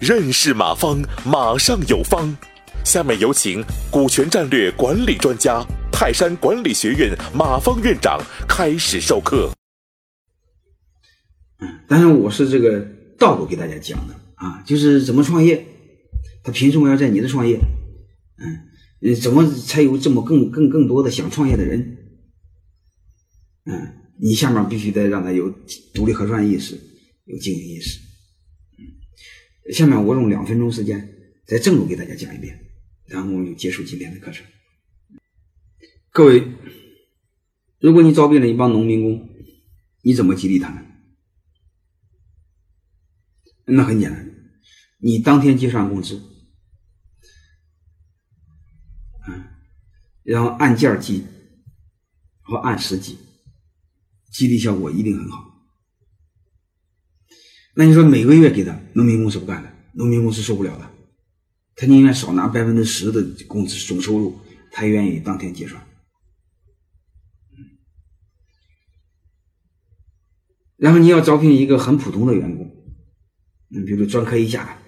认识马方，马上有方。下面有请股权战略管理专家、泰山管理学院马方院长开始授课。嗯，当然我是这个道路给大家讲的啊，就是怎么创业，他凭什么要在你的创业？嗯，怎么才有这么更更更多的想创业的人？嗯，你下面必须得让他有独立核算意识，有经营意识。下面我用两分钟时间再正路给大家讲一遍，然后我们就结束今天的课程。各位，如果你招聘了一帮农民工，你怎么激励他们？那很简单，你当天结算工资，嗯，然后按件计和按时计。激励效果一定很好。那你说每个月给他，农民工是不干的，农民工是受不了的，他宁愿少拿百分之十的工资总收入，他也愿意当天结算。然后你要招聘一个很普通的员工，嗯，比如专科以下，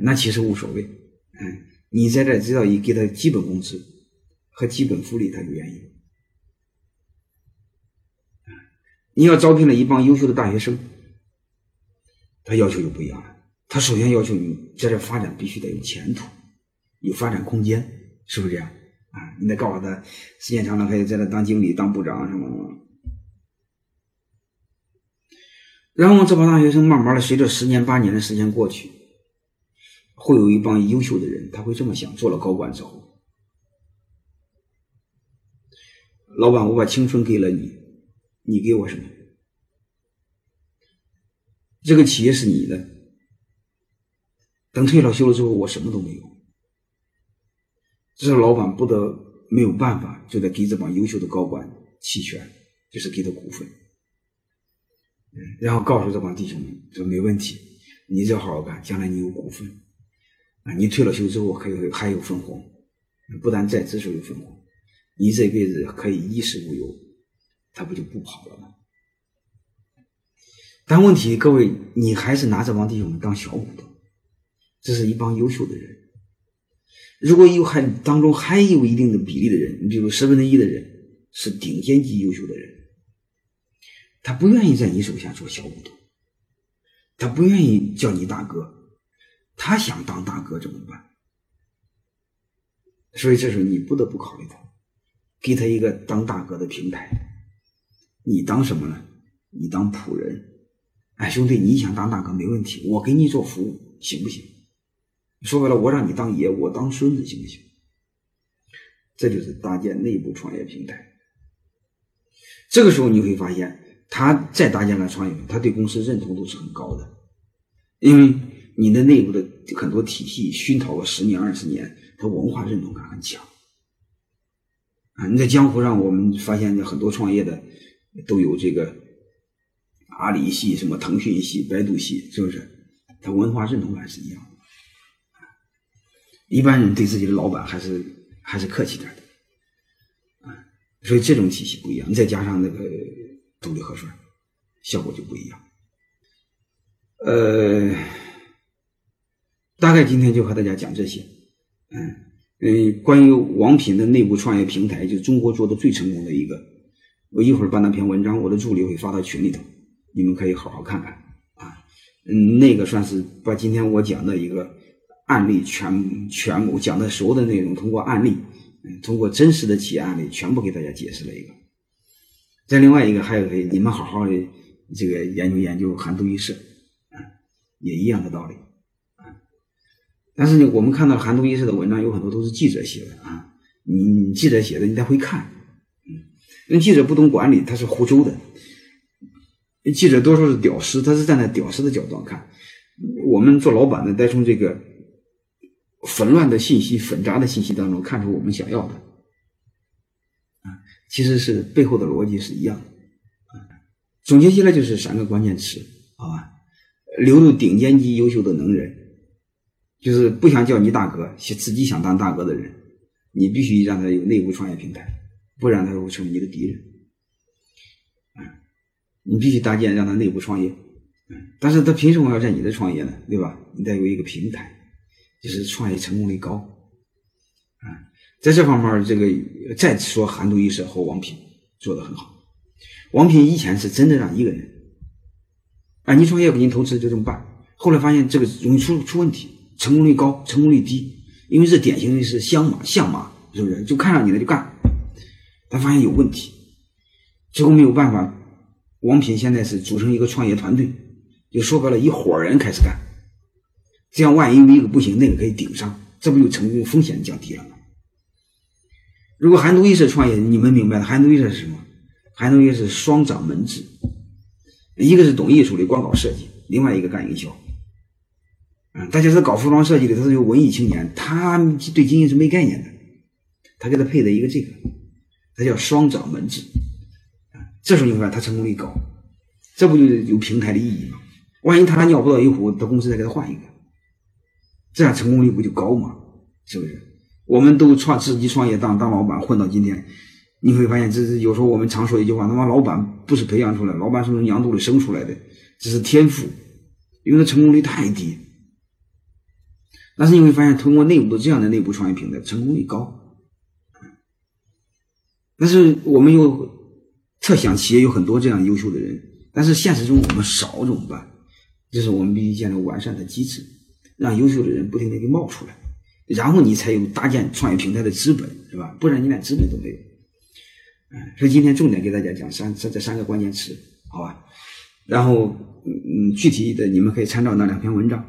那其实无所谓，嗯，你在这只要一给他基本工资和基本福利，他就愿意。你要招聘了一帮优秀的大学生，他要求就不一样了。他首先要求你在这发展必须得有前途，有发展空间，是不是这样？啊，你得告诉他，时间长了可以在这当经理、当部长什么什么。然后这帮大学生慢慢的，随着十年八年的时间过去，会有一帮优秀的人，他会这么想：做了高管之后，老板，我把青春给了你。你给我什么？这个企业是你的。等退了休了之后，我什么都没有。这是老板不得没有办法，就得给这帮优秀的高管期权，就是给他股份。然后告诉这帮弟兄们说：没问题，你只要好好干，将来你有股份啊！你退了休之后还有还有分红，不但在职时候有分红，你这辈子可以衣食无忧。他不就不跑了吗？但问题，各位，你还是拿这帮弟兄们当小股东，这是一帮优秀的人。如果有还当中还有一定的比例的人，你比如十分之一的人是顶尖级优秀的人，他不愿意在你手下做小股东，他不愿意叫你大哥，他想当大哥怎么办？所以这时候你不得不考虑他，给他一个当大哥的平台。你当什么呢？你当仆人，哎，兄弟，你想当大哥没问题，我给你做服务，行不行？说白了，我让你当爷，我当孙子，行不行？这就是搭建内部创业平台。这个时候你会发现，他再搭建个创业，他对公司认同度是很高的，因为你的内部的很多体系熏陶了十年、二十年，他文化认同感很强。啊，你在江湖上，我们发现很多创业的。都有这个阿里系、什么腾讯系、百度系，是不是？他文化认同感是一样的。一般人对自己的老板还是还是客气点的，啊，所以这种体系不一样。再加上那个独立核算，效果就不一样。呃，大概今天就和大家讲这些。嗯嗯，关于王品的内部创业平台，就是中国做的最成功的一个。我一会儿把那篇文章，我的助理会发到群里头，你们可以好好看看啊。嗯，那个算是把今天我讲的一个案例全全我讲的所有的内容，通过案例，嗯，通过真实的企业案例，全部给大家解释了一个。再另外一个，还有你们好好的这个研究研究韩都衣舍，啊，也一样的道理啊。但是呢，我们看到韩都衣舍的文章有很多都是记者写的啊，你记者写的，你得会看。那记者不懂管理，他是胡诌的。记者多数是屌丝，他是站在屌丝的角度看。我们做老板的，得从这个纷乱的信息、纷杂的信息当中看出我们想要的。啊，其实是背后的逻辑是一样的。总结起来就是三个关键词，好吧？留住顶尖级优秀的能人，就是不想叫你大哥，自己想当大哥的人，你必须让他有内部创业平台。不然他会成为你的敌人，啊，你必须搭建让他内部创业，但是他凭什么要在你这创业呢？对吧？你得有一个平台，就是创业成功率高，啊，在这方面，这个再说韩都衣舍和王平做的很好。王平以前是真的让一个人，啊，你创业给你投资就这么办，后来发现这个容易出出问题，成功率高，成功率低，因为这典型的是相马相马，是不是？就看上你了就干，他发现有问题，最后没有办法。王品现在是组成一个创业团队，就说白了，一伙人开始干，这样万一有一个不行，那个可以顶上，这不就成功风险降低了吗？如果韩都衣舍创业，你们明白了，韩都衣舍是什么？韩都衣舍是双掌门制，一个是懂艺术的光搞设计，另外一个干营销。嗯，大家是搞服装设计的，他是有文艺青年，他对经营是没概念的，他给他配的一个这个，他叫双掌门制。这时候你会发现他成功率高，这不就有平台的意义吗？万一他尿不到一壶，他公司再给他换一个，这样成功率不就高吗？是不是？我们都创自己创业当当老板混到今天，你会发现这是有时候我们常说一句话：他妈老板不是培养出来，老板是从娘肚里生出来的，这是天赋，因为他成功率太低。但是你会发现，通过内部的这样的内部创业平台，成功率高。但是我们又。特想企业有很多这样优秀的人，但是现实中我们少怎么办？这是我们必须建立完善的机制，让优秀的人不停的给冒出来，然后你才有搭建创业平台的资本，是吧？不然你连资本都没有。嗯，所以今天重点给大家讲三这这三个关键词，好吧？然后嗯，具体的你们可以参照那两篇文章。